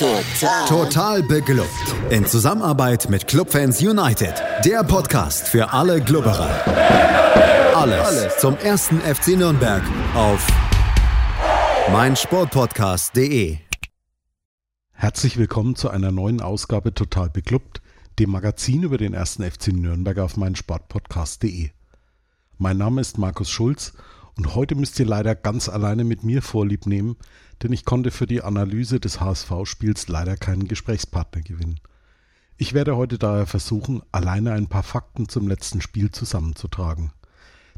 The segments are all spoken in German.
Total. Total beglückt. In Zusammenarbeit mit Clubfans United. Der Podcast für alle Glubberer. Alles, Alles zum ersten FC Nürnberg auf meinsportpodcast.de. Herzlich willkommen zu einer neuen Ausgabe Total beglückt, dem Magazin über den ersten FC Nürnberg auf meinsportpodcast.de. Mein Name ist Markus Schulz und heute müsst ihr leider ganz alleine mit mir Vorlieb nehmen, denn ich konnte für die Analyse des HSV-Spiels leider keinen Gesprächspartner gewinnen. Ich werde heute daher versuchen, alleine ein paar Fakten zum letzten Spiel zusammenzutragen.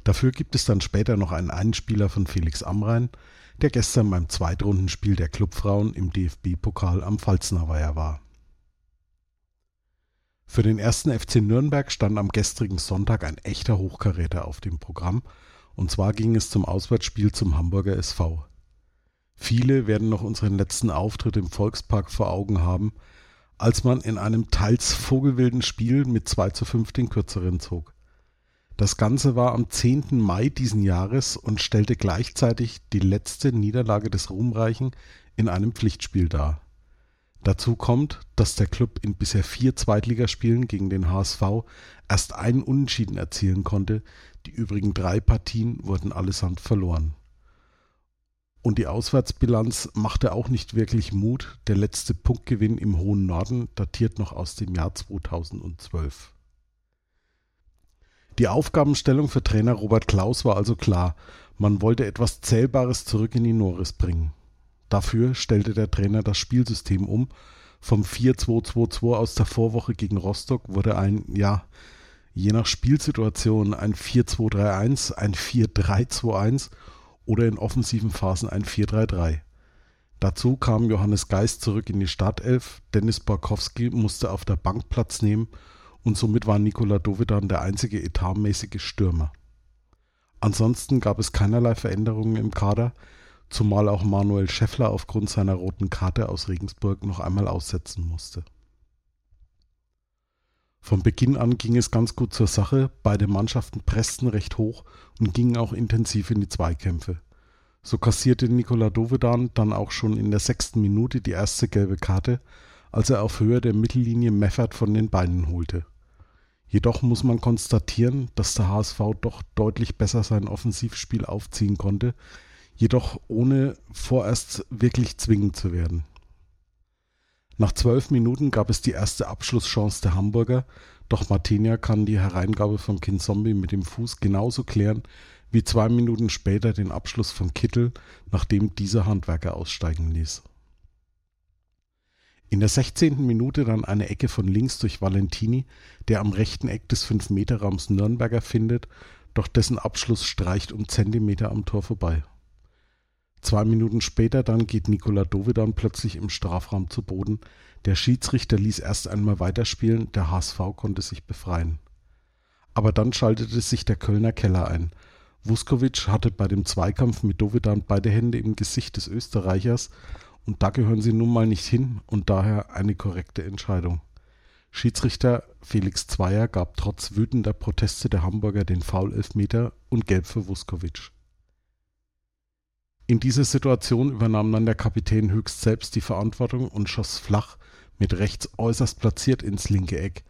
Dafür gibt es dann später noch einen Einspieler von Felix Amrain, der gestern beim Zweitrundenspiel der Clubfrauen im DFB-Pokal am Pfalznerweiher war. Für den ersten FC Nürnberg stand am gestrigen Sonntag ein echter Hochkaräter auf dem Programm, und zwar ging es zum Auswärtsspiel zum Hamburger SV. Viele werden noch unseren letzten Auftritt im Volkspark vor Augen haben, als man in einem teils vogelwilden Spiel mit 2 zu 5 den Kürzeren zog. Das Ganze war am 10. Mai diesen Jahres und stellte gleichzeitig die letzte Niederlage des Ruhmreichen in einem Pflichtspiel dar. Dazu kommt, dass der Club in bisher vier Zweitligaspielen gegen den HSV erst einen Unentschieden erzielen konnte, die übrigen drei Partien wurden allesamt verloren. Und die Auswärtsbilanz machte auch nicht wirklich Mut. Der letzte Punktgewinn im hohen Norden datiert noch aus dem Jahr 2012. Die Aufgabenstellung für Trainer Robert Klaus war also klar. Man wollte etwas Zählbares zurück in die Norris bringen. Dafür stellte der Trainer das Spielsystem um. Vom 4-2-2-2 aus der Vorwoche gegen Rostock wurde ein, ja, je nach Spielsituation ein 4-2-3-1, ein 4-3-2-1 oder in offensiven Phasen ein 4-3-3. Dazu kam Johannes Geist zurück in die Startelf, Dennis Borkowski musste auf der Bank Platz nehmen und somit war Nikola Dovedan der einzige etatmäßige Stürmer. Ansonsten gab es keinerlei Veränderungen im Kader, zumal auch Manuel Scheffler aufgrund seiner roten Karte aus Regensburg noch einmal aussetzen musste. Von Beginn an ging es ganz gut zur Sache, beide Mannschaften pressten recht hoch und gingen auch intensiv in die Zweikämpfe. So kassierte Nikola Dovedan dann auch schon in der sechsten Minute die erste gelbe Karte, als er auf Höhe der Mittellinie Meffert von den Beinen holte. Jedoch muss man konstatieren, dass der HSV doch deutlich besser sein Offensivspiel aufziehen konnte, jedoch ohne vorerst wirklich zwingend zu werden. Nach zwölf Minuten gab es die erste Abschlusschance der Hamburger, doch Martinia kann die Hereingabe von Kinzombie mit dem Fuß genauso klären wie zwei Minuten später den Abschluss von Kittel, nachdem dieser Handwerker aussteigen ließ. In der 16. Minute dann eine Ecke von links durch Valentini, der am rechten Eck des 5-Meter-Raums Nürnberger findet, doch dessen Abschluss streicht um Zentimeter am Tor vorbei. Zwei Minuten später dann geht Nikola Dovedan plötzlich im Strafraum zu Boden. Der Schiedsrichter ließ erst einmal weiterspielen, der HSV konnte sich befreien. Aber dann schaltete sich der Kölner Keller ein. Vuskovic hatte bei dem Zweikampf mit Dovedan beide Hände im Gesicht des Österreichers und da gehören sie nun mal nicht hin und daher eine korrekte Entscheidung. Schiedsrichter Felix Zweier gab trotz wütender Proteste der Hamburger den Foul-Elfmeter und Gelb für Vuskovic. In dieser Situation übernahm dann der Kapitän höchst selbst die Verantwortung und schoss flach mit rechts äußerst platziert ins linke Eck.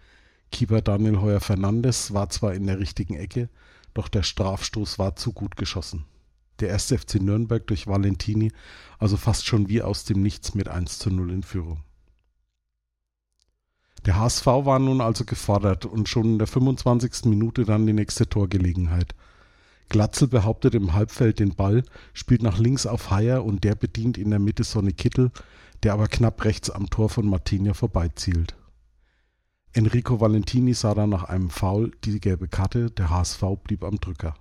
Keeper Daniel Heuer Fernandes war zwar in der richtigen Ecke, doch der Strafstoß war zu gut geschossen. Der erste FC Nürnberg durch Valentini, also fast schon wie aus dem Nichts mit 1 zu 0 in Führung. Der HSV war nun also gefordert und schon in der 25. Minute dann die nächste Torgelegenheit. Glatzel behauptet im Halbfeld den Ball, spielt nach links auf Haier und der bedient in der Mitte Sonny Kittel, der aber knapp rechts am Tor von Martinia vorbeizielt. Enrico Valentini sah dann nach einem Foul die gelbe Karte, der HSV blieb am Drücker.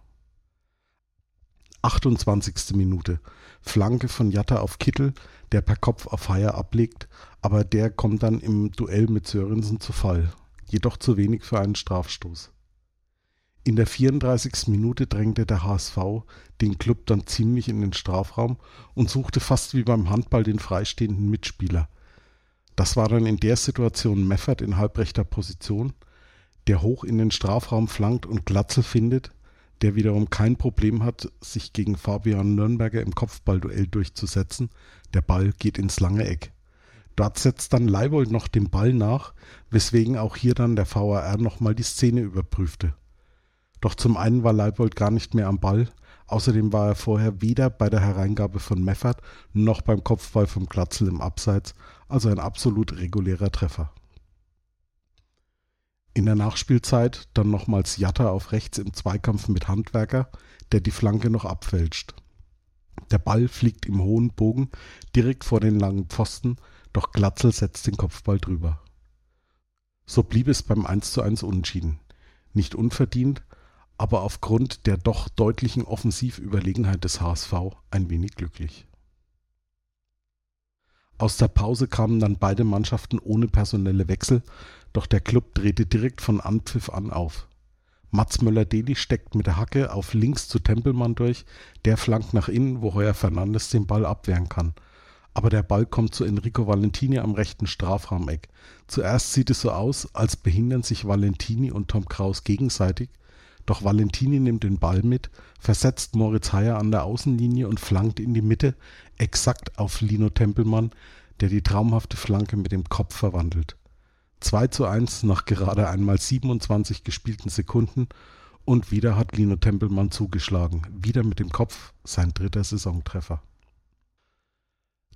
28. Minute. Flanke von Jatta auf Kittel, der per Kopf auf Haier ablegt, aber der kommt dann im Duell mit Sörensen zu Fall. Jedoch zu wenig für einen Strafstoß. In der 34. Minute drängte der HSV den Klub dann ziemlich in den Strafraum und suchte fast wie beim Handball den freistehenden Mitspieler. Das war dann in der Situation Meffert in halbrechter Position, der hoch in den Strafraum flankt und Glatzel findet, der wiederum kein Problem hat, sich gegen Fabian Nürnberger im Kopfballduell durchzusetzen. Der Ball geht ins lange Eck. Dort setzt dann Leibold noch den Ball nach, weswegen auch hier dann der VAR nochmal die Szene überprüfte. Doch zum einen war Leibold gar nicht mehr am Ball, außerdem war er vorher weder bei der Hereingabe von Meffert noch beim Kopfball vom Glatzel im Abseits, also ein absolut regulärer Treffer. In der Nachspielzeit dann nochmals Jatta auf rechts im Zweikampf mit Handwerker, der die Flanke noch abfälscht. Der Ball fliegt im hohen Bogen direkt vor den langen Pfosten, doch Glatzel setzt den Kopfball drüber. So blieb es beim 1 zu 1 Unentschieden. Nicht unverdient, aber aufgrund der doch deutlichen Offensivüberlegenheit des HSV ein wenig glücklich. Aus der Pause kamen dann beide Mannschaften ohne personelle Wechsel, doch der Club drehte direkt von Anpfiff an auf. Mats Möller-Deli steckt mit der Hacke auf links zu Tempelmann durch, der flankt nach innen, wo Heuer Fernandes den Ball abwehren kann. Aber der Ball kommt zu Enrico Valentini am rechten Strafraumeck. Zuerst sieht es so aus, als behindern sich Valentini und Tom Kraus gegenseitig, doch Valentini nimmt den Ball mit, versetzt Moritz Heyer an der Außenlinie und flankt in die Mitte, exakt auf Lino Tempelmann, der die traumhafte Flanke mit dem Kopf verwandelt. 2 zu 1 nach gerade einmal 27 gespielten Sekunden und wieder hat Lino Tempelmann zugeschlagen, wieder mit dem Kopf sein dritter Saisontreffer.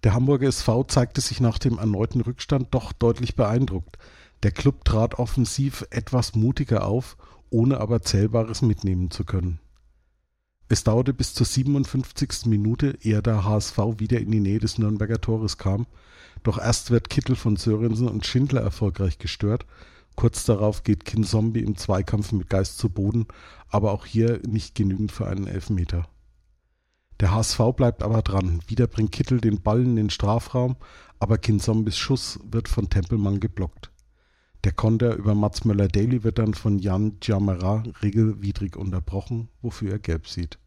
Der Hamburger SV zeigte sich nach dem erneuten Rückstand doch deutlich beeindruckt. Der Club trat offensiv etwas mutiger auf, ohne aber Zählbares mitnehmen zu können. Es dauerte bis zur 57. Minute, ehe der HSV wieder in die Nähe des Nürnberger Tores kam, doch erst wird Kittel von Sörensen und Schindler erfolgreich gestört. Kurz darauf geht Kinzombie im Zweikampf mit Geist zu Boden, aber auch hier nicht genügend für einen Elfmeter. Der HSV bleibt aber dran. Wieder bringt Kittel den Ball in den Strafraum, aber Kinzombis Schuss wird von Tempelmann geblockt. Der Konter über Mats Möller-Daly wird dann von Jan Djamera regelwidrig unterbrochen, wofür er gelb sieht.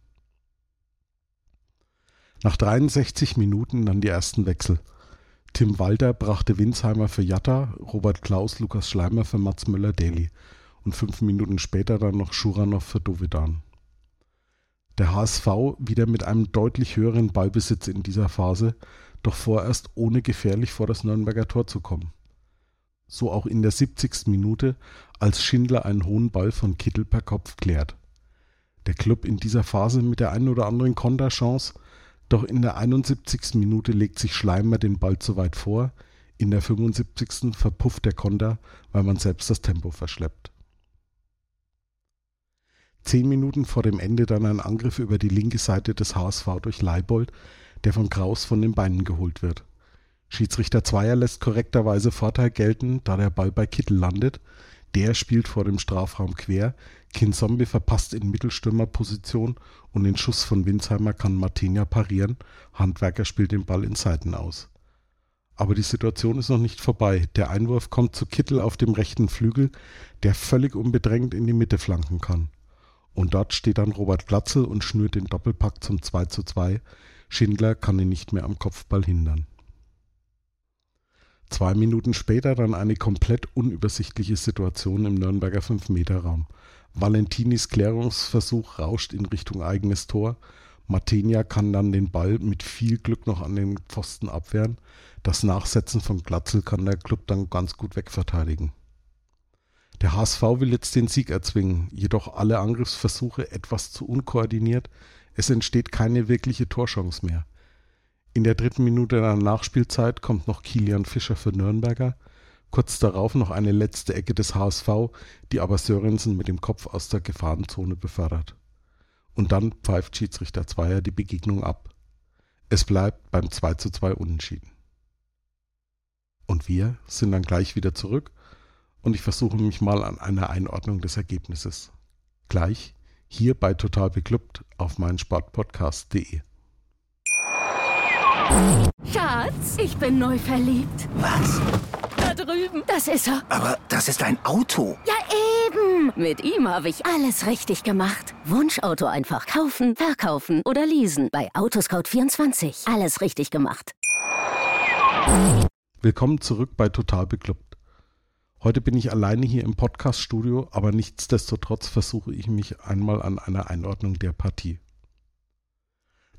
Nach 63 Minuten dann die ersten Wechsel. Tim Walter brachte Winsheimer für Jatta, Robert Klaus, Lukas Schleimer für Mats Möller-Daly und fünf Minuten später dann noch Schuranov für Dovedan. Der HSV wieder mit einem deutlich höheren Ballbesitz in dieser Phase, doch vorerst ohne gefährlich vor das Nürnberger Tor zu kommen so auch in der 70. Minute, als Schindler einen hohen Ball von Kittel per Kopf klärt. Der Club in dieser Phase mit der einen oder anderen Konterchance, doch in der 71. Minute legt sich Schleimer den Ball zu weit vor, in der 75. verpufft der Konter, weil man selbst das Tempo verschleppt. Zehn Minuten vor dem Ende dann ein Angriff über die linke Seite des HSV durch Leibold, der von Kraus von den Beinen geholt wird. Schiedsrichter Zweier lässt korrekterweise Vorteil gelten, da der Ball bei Kittel landet. Der spielt vor dem Strafraum quer. Kinzombie verpasst in Mittelstürmerposition und den Schuss von Winsheimer kann Martinia parieren. Handwerker spielt den Ball in Seiten aus. Aber die Situation ist noch nicht vorbei. Der Einwurf kommt zu Kittel auf dem rechten Flügel, der völlig unbedrängt in die Mitte flanken kann. Und dort steht dann Robert Glatzel und schnürt den Doppelpack zum 2 zu 2. Schindler kann ihn nicht mehr am Kopfball hindern. Zwei Minuten später dann eine komplett unübersichtliche Situation im Nürnberger 5-Meter-Raum. Valentinis Klärungsversuch rauscht in Richtung eigenes Tor. Matenia kann dann den Ball mit viel Glück noch an den Pfosten abwehren. Das Nachsetzen von Glatzel kann der Club dann ganz gut wegverteidigen. Der HSV will jetzt den Sieg erzwingen, jedoch alle Angriffsversuche etwas zu unkoordiniert. Es entsteht keine wirkliche Torchance mehr. In der dritten Minute der Nachspielzeit kommt noch Kilian Fischer für Nürnberger. Kurz darauf noch eine letzte Ecke des HSV, die aber Sörensen mit dem Kopf aus der Gefahrenzone befördert. Und dann pfeift Schiedsrichter Zweier die Begegnung ab. Es bleibt beim 2 zu 2 Unentschieden. Und wir sind dann gleich wieder zurück und ich versuche mich mal an einer Einordnung des Ergebnisses. Gleich hier bei Total Beklubbt auf meinsportpodcast.de. Schatz, ich bin neu verliebt. Was? Da drüben. Das ist er. Aber das ist ein Auto. Ja, eben. Mit ihm habe ich alles richtig gemacht. Wunschauto einfach kaufen, verkaufen oder leasen. Bei Autoscout24. Alles richtig gemacht. Willkommen zurück bei Total Beklubbt. Heute bin ich alleine hier im Podcast-Studio, aber nichtsdestotrotz versuche ich mich einmal an einer Einordnung der Partie.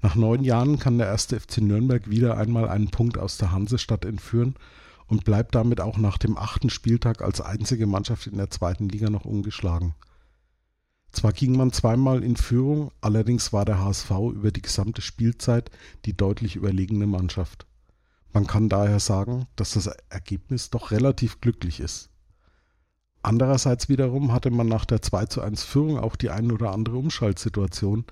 Nach neun Jahren kann der erste FC Nürnberg wieder einmal einen Punkt aus der Hansestadt entführen, und bleibt damit auch nach dem achten Spieltag als einzige Mannschaft in der zweiten Liga noch ungeschlagen. Zwar ging man zweimal in Führung, allerdings war der HSV über die gesamte Spielzeit die deutlich überlegene Mannschaft. Man kann daher sagen, dass das Ergebnis doch relativ glücklich ist. Andererseits wiederum hatte man nach der 2 zu 1 Führung auch die ein oder andere Umschaltsituation,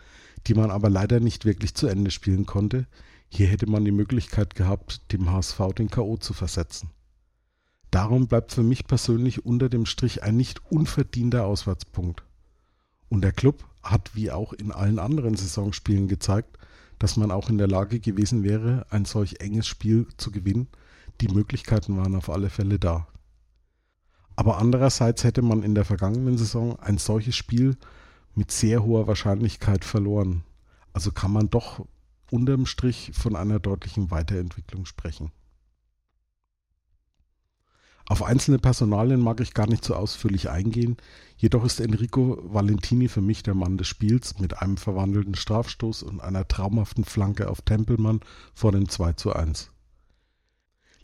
die man aber leider nicht wirklich zu Ende spielen konnte. Hier hätte man die Möglichkeit gehabt, dem HSV den K.O. zu versetzen. Darum bleibt für mich persönlich unter dem Strich ein nicht unverdienter Auswärtspunkt. Und der Club hat wie auch in allen anderen Saisonspielen gezeigt, dass man auch in der Lage gewesen wäre, ein solch enges Spiel zu gewinnen. Die Möglichkeiten waren auf alle Fälle da. Aber andererseits hätte man in der vergangenen Saison ein solches Spiel mit sehr hoher Wahrscheinlichkeit verloren. Also kann man doch unterm Strich von einer deutlichen Weiterentwicklung sprechen. Auf einzelne Personalien mag ich gar nicht so ausführlich eingehen, jedoch ist Enrico Valentini für mich der Mann des Spiels mit einem verwandelten Strafstoß und einer traumhaften Flanke auf Tempelmann vor dem 2 zu 1.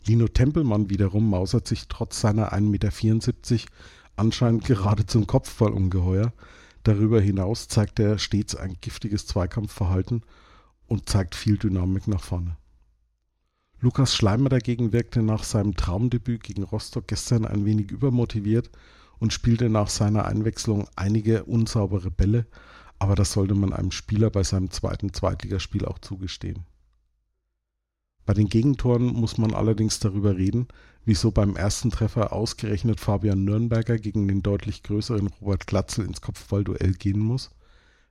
Lino Tempelmann wiederum mausert sich trotz seiner 1,74 Meter anscheinend gerade zum Kopfballungeheuer. Darüber hinaus zeigt er stets ein giftiges Zweikampfverhalten und zeigt viel Dynamik nach vorne. Lukas Schleimer dagegen wirkte nach seinem Traumdebüt gegen Rostock gestern ein wenig übermotiviert und spielte nach seiner Einwechslung einige unsaubere Bälle, aber das sollte man einem Spieler bei seinem zweiten Zweitligaspiel auch zugestehen. Bei den Gegentoren muss man allerdings darüber reden, wieso beim ersten Treffer ausgerechnet Fabian Nürnberger gegen den deutlich größeren Robert Glatzel ins Kopfballduell gehen muss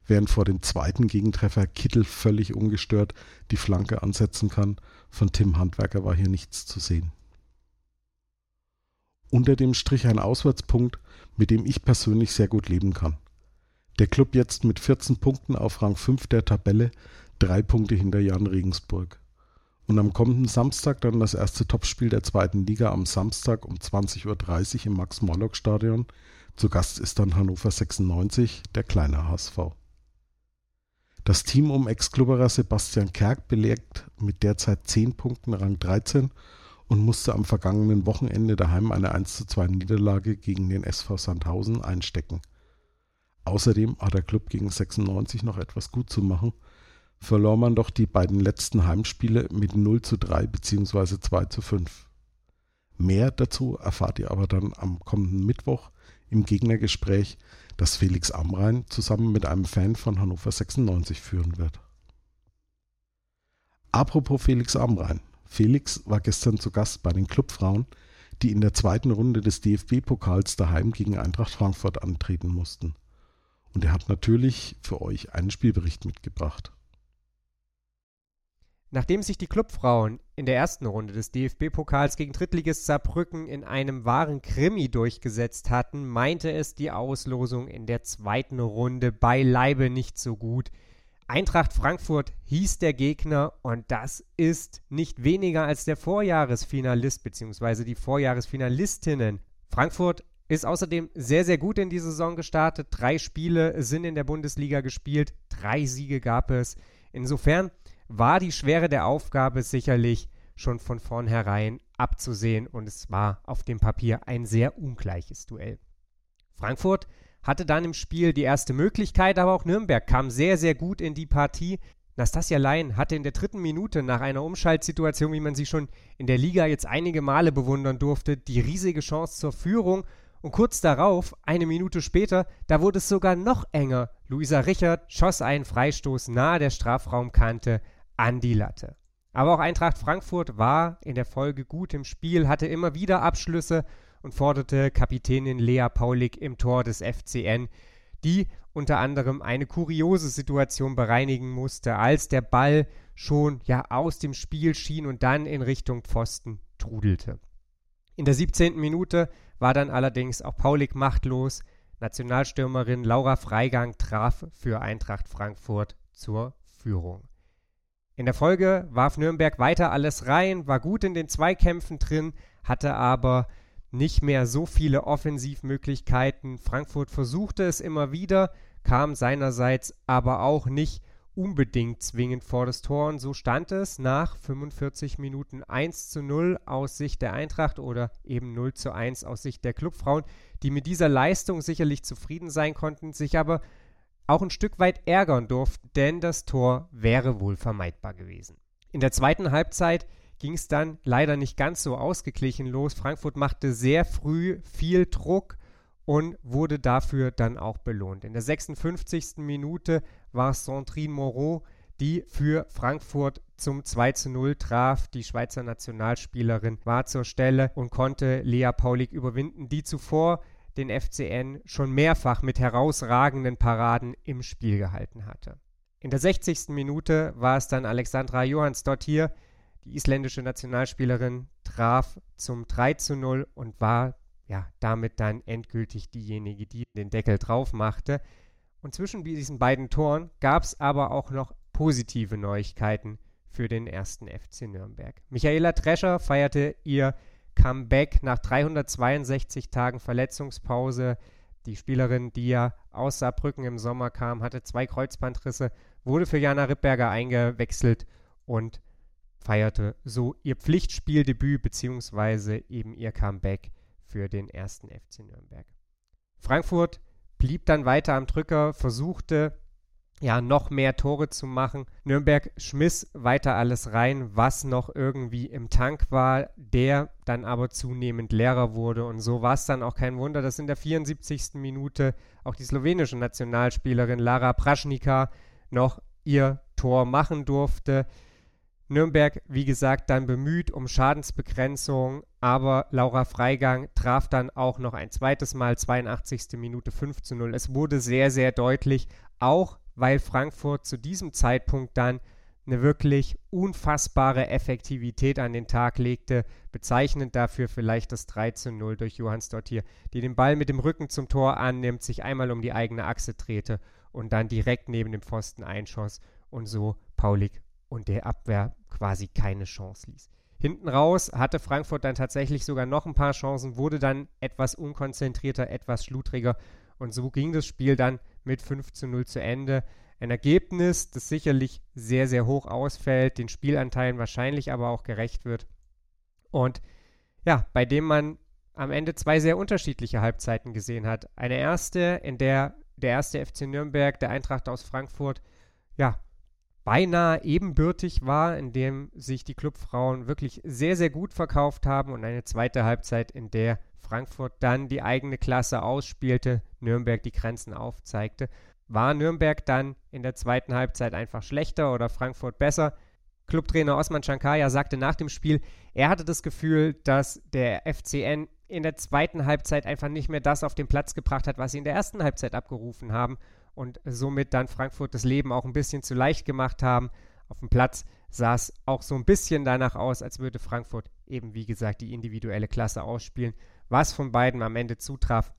während vor dem zweiten Gegentreffer Kittel völlig ungestört die Flanke ansetzen kann. Von Tim Handwerker war hier nichts zu sehen. Unter dem Strich ein Auswärtspunkt, mit dem ich persönlich sehr gut leben kann. Der Club jetzt mit 14 Punkten auf Rang 5 der Tabelle, drei Punkte hinter Jan Regensburg. Und am kommenden Samstag dann das erste Topspiel der zweiten Liga am Samstag um 20.30 Uhr im Max-Morlock-Stadion. Zu Gast ist dann Hannover 96, der kleine HSV. Das Team um Ex-Klubberer Sebastian Kerk belegt mit derzeit 10 Punkten Rang 13 und musste am vergangenen Wochenende daheim eine 1:2 Niederlage gegen den SV Sandhausen einstecken. Außerdem hat der Club gegen 96 noch etwas gut zu machen, verlor man doch die beiden letzten Heimspiele mit 0 zu 3 bzw. 2 zu 5. Mehr dazu erfahrt ihr aber dann am kommenden Mittwoch im Gegnergespräch das Felix Amrain zusammen mit einem Fan von Hannover 96 führen wird. Apropos Felix Amrain. Felix war gestern zu Gast bei den Clubfrauen, die in der zweiten Runde des DFB-Pokals daheim gegen Eintracht Frankfurt antreten mussten. Und er hat natürlich für euch einen Spielbericht mitgebracht. Nachdem sich die Clubfrauen in der ersten Runde des DFB-Pokals gegen Drittligist Saarbrücken in einem wahren Krimi durchgesetzt hatten, meinte es die Auslosung in der zweiten Runde beileibe nicht so gut. Eintracht Frankfurt hieß der Gegner und das ist nicht weniger als der Vorjahresfinalist bzw. die Vorjahresfinalistinnen. Frankfurt ist außerdem sehr, sehr gut in die Saison gestartet. Drei Spiele sind in der Bundesliga gespielt, drei Siege gab es. Insofern war die Schwere der Aufgabe sicherlich schon von vornherein abzusehen und es war auf dem Papier ein sehr ungleiches Duell. Frankfurt hatte dann im Spiel die erste Möglichkeit, aber auch Nürnberg kam sehr, sehr gut in die Partie. Nastasia Lein hatte in der dritten Minute nach einer Umschaltsituation, wie man sie schon in der Liga jetzt einige Male bewundern durfte, die riesige Chance zur Führung und kurz darauf, eine Minute später, da wurde es sogar noch enger. Luisa Richard schoss einen Freistoß nahe der Strafraumkante an die Latte. Aber auch Eintracht Frankfurt war in der Folge gut im Spiel, hatte immer wieder Abschlüsse und forderte Kapitänin Lea Paulik im Tor des FCN, die unter anderem eine kuriose Situation bereinigen musste, als der Ball schon ja aus dem Spiel schien und dann in Richtung Pfosten trudelte. In der 17. Minute war dann allerdings auch Paulik machtlos. Nationalstürmerin Laura Freigang traf für Eintracht Frankfurt zur Führung. In der Folge warf Nürnberg weiter alles rein, war gut in den Zweikämpfen drin, hatte aber nicht mehr so viele Offensivmöglichkeiten. Frankfurt versuchte es immer wieder, kam seinerseits aber auch nicht unbedingt zwingend vor das Tor. Und so stand es nach 45 Minuten 1 zu 0 aus Sicht der Eintracht oder eben 0 zu 1 aus Sicht der Clubfrauen, die mit dieser Leistung sicherlich zufrieden sein konnten, sich aber auch ein Stück weit ärgern durften, denn das Tor wäre wohl vermeidbar gewesen. In der zweiten Halbzeit ging es dann leider nicht ganz so ausgeglichen los. Frankfurt machte sehr früh viel Druck und wurde dafür dann auch belohnt. In der 56. Minute war Sandrine Moreau, die für Frankfurt zum 2 zu 0 traf. Die Schweizer Nationalspielerin war zur Stelle und konnte Lea Paulik überwinden, die zuvor den FCN schon mehrfach mit herausragenden Paraden im Spiel gehalten hatte. In der 60. Minute war es dann Alexandra Johansdottir, die isländische Nationalspielerin, traf zum 3 zu 0 und war ja damit dann endgültig diejenige, die den Deckel drauf machte. Und zwischen diesen beiden Toren gab es aber auch noch positive Neuigkeiten für den ersten FC Nürnberg. Michaela Drescher feierte ihr Comeback nach 362 Tagen Verletzungspause. Die Spielerin, die ja aus Saarbrücken im Sommer kam, hatte zwei Kreuzbandrisse, wurde für Jana Rippberger eingewechselt und feierte so ihr Pflichtspieldebüt bzw. eben ihr Comeback für den ersten FC Nürnberg. Frankfurt blieb dann weiter am Drücker, versuchte ja noch mehr Tore zu machen. Nürnberg schmiss weiter alles rein, was noch irgendwie im Tank war, der dann aber zunehmend leerer wurde. Und so war es dann auch kein Wunder, dass in der 74. Minute auch die slowenische Nationalspielerin Lara Praschnika noch ihr Tor machen durfte. Nürnberg, wie gesagt, dann bemüht um Schadensbegrenzung, aber Laura Freigang traf dann auch noch ein zweites Mal, 82. Minute 5 zu 0. Es wurde sehr, sehr deutlich, auch weil Frankfurt zu diesem Zeitpunkt dann eine wirklich unfassbare Effektivität an den Tag legte. Bezeichnend dafür vielleicht das 3 zu 0 durch Johanns Dottir, die den Ball mit dem Rücken zum Tor annimmt, sich einmal um die eigene Achse drehte und dann direkt neben dem Pfosten einschoss und so Paulik und der Abwehr quasi keine Chance ließ. Hinten raus hatte Frankfurt dann tatsächlich sogar noch ein paar Chancen, wurde dann etwas unkonzentrierter, etwas schludriger und so ging das Spiel dann mit 5 zu 0 zu Ende. Ein Ergebnis, das sicherlich sehr, sehr hoch ausfällt, den Spielanteilen wahrscheinlich aber auch gerecht wird. Und ja, bei dem man am Ende zwei sehr unterschiedliche Halbzeiten gesehen hat. Eine erste, in der der erste FC Nürnberg, der Eintracht aus Frankfurt, ja, beinahe ebenbürtig war, in dem sich die Clubfrauen wirklich sehr, sehr gut verkauft haben und eine zweite Halbzeit, in der Frankfurt dann die eigene Klasse ausspielte, Nürnberg die Grenzen aufzeigte. War Nürnberg dann in der zweiten Halbzeit einfach schlechter oder Frankfurt besser? Clubtrainer Osman Shankaya sagte nach dem Spiel, er hatte das Gefühl, dass der FCN in der zweiten Halbzeit einfach nicht mehr das auf den Platz gebracht hat, was sie in der ersten Halbzeit abgerufen haben und somit dann Frankfurt das Leben auch ein bisschen zu leicht gemacht haben. Auf dem Platz sah es auch so ein bisschen danach aus, als würde Frankfurt eben, wie gesagt, die individuelle Klasse ausspielen. Was von beiden am Ende zutraf,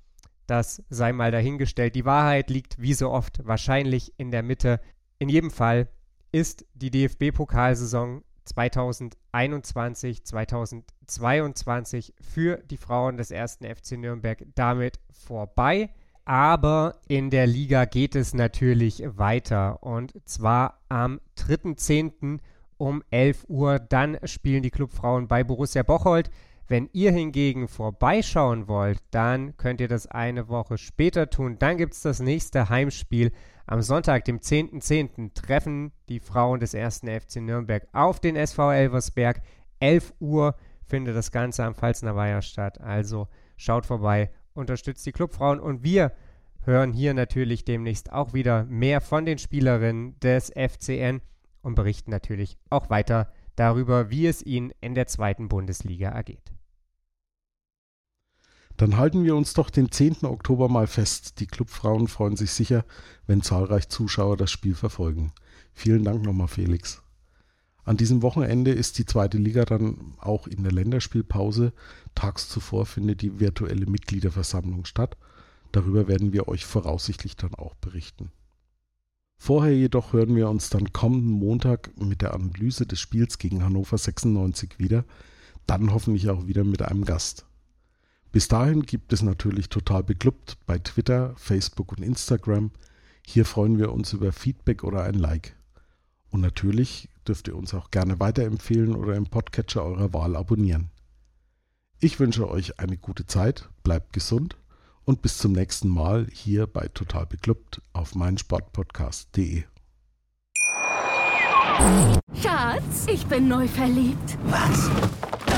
das sei mal dahingestellt. Die Wahrheit liegt wie so oft wahrscheinlich in der Mitte. In jedem Fall ist die DFB-Pokalsaison 2021, 2022 für die Frauen des ersten FC Nürnberg damit vorbei. Aber in der Liga geht es natürlich weiter. Und zwar am 3.10. um 11 Uhr. Dann spielen die Clubfrauen bei Borussia Bocholt. Wenn ihr hingegen vorbeischauen wollt, dann könnt ihr das eine Woche später tun. Dann gibt es das nächste Heimspiel. Am Sonntag, dem 10.10., .10., treffen die Frauen des ersten FC Nürnberg auf den SV Elversberg. 11 Uhr findet das Ganze am Pfalzner Weiher statt. Also schaut vorbei unterstützt die Clubfrauen und wir hören hier natürlich demnächst auch wieder mehr von den Spielerinnen des FCN und berichten natürlich auch weiter darüber, wie es ihnen in der zweiten Bundesliga ergeht. Dann halten wir uns doch den 10. Oktober mal fest. Die Clubfrauen freuen sich sicher, wenn zahlreich Zuschauer das Spiel verfolgen. Vielen Dank nochmal, Felix. An diesem Wochenende ist die zweite Liga dann auch in der Länderspielpause. Tags zuvor findet die virtuelle Mitgliederversammlung statt. Darüber werden wir euch voraussichtlich dann auch berichten. Vorher jedoch hören wir uns dann kommenden Montag mit der Analyse des Spiels gegen Hannover 96 wieder, dann hoffentlich auch wieder mit einem Gast. Bis dahin gibt es natürlich total beklubbt bei Twitter, Facebook und Instagram. Hier freuen wir uns über Feedback oder ein Like. Und natürlich dürft ihr uns auch gerne weiterempfehlen oder im Podcatcher eurer Wahl abonnieren. Ich wünsche euch eine gute Zeit, bleibt gesund und bis zum nächsten Mal hier bei Total Beklubbt auf meinsportpodcast.de. Schatz, ich bin neu verliebt. Was?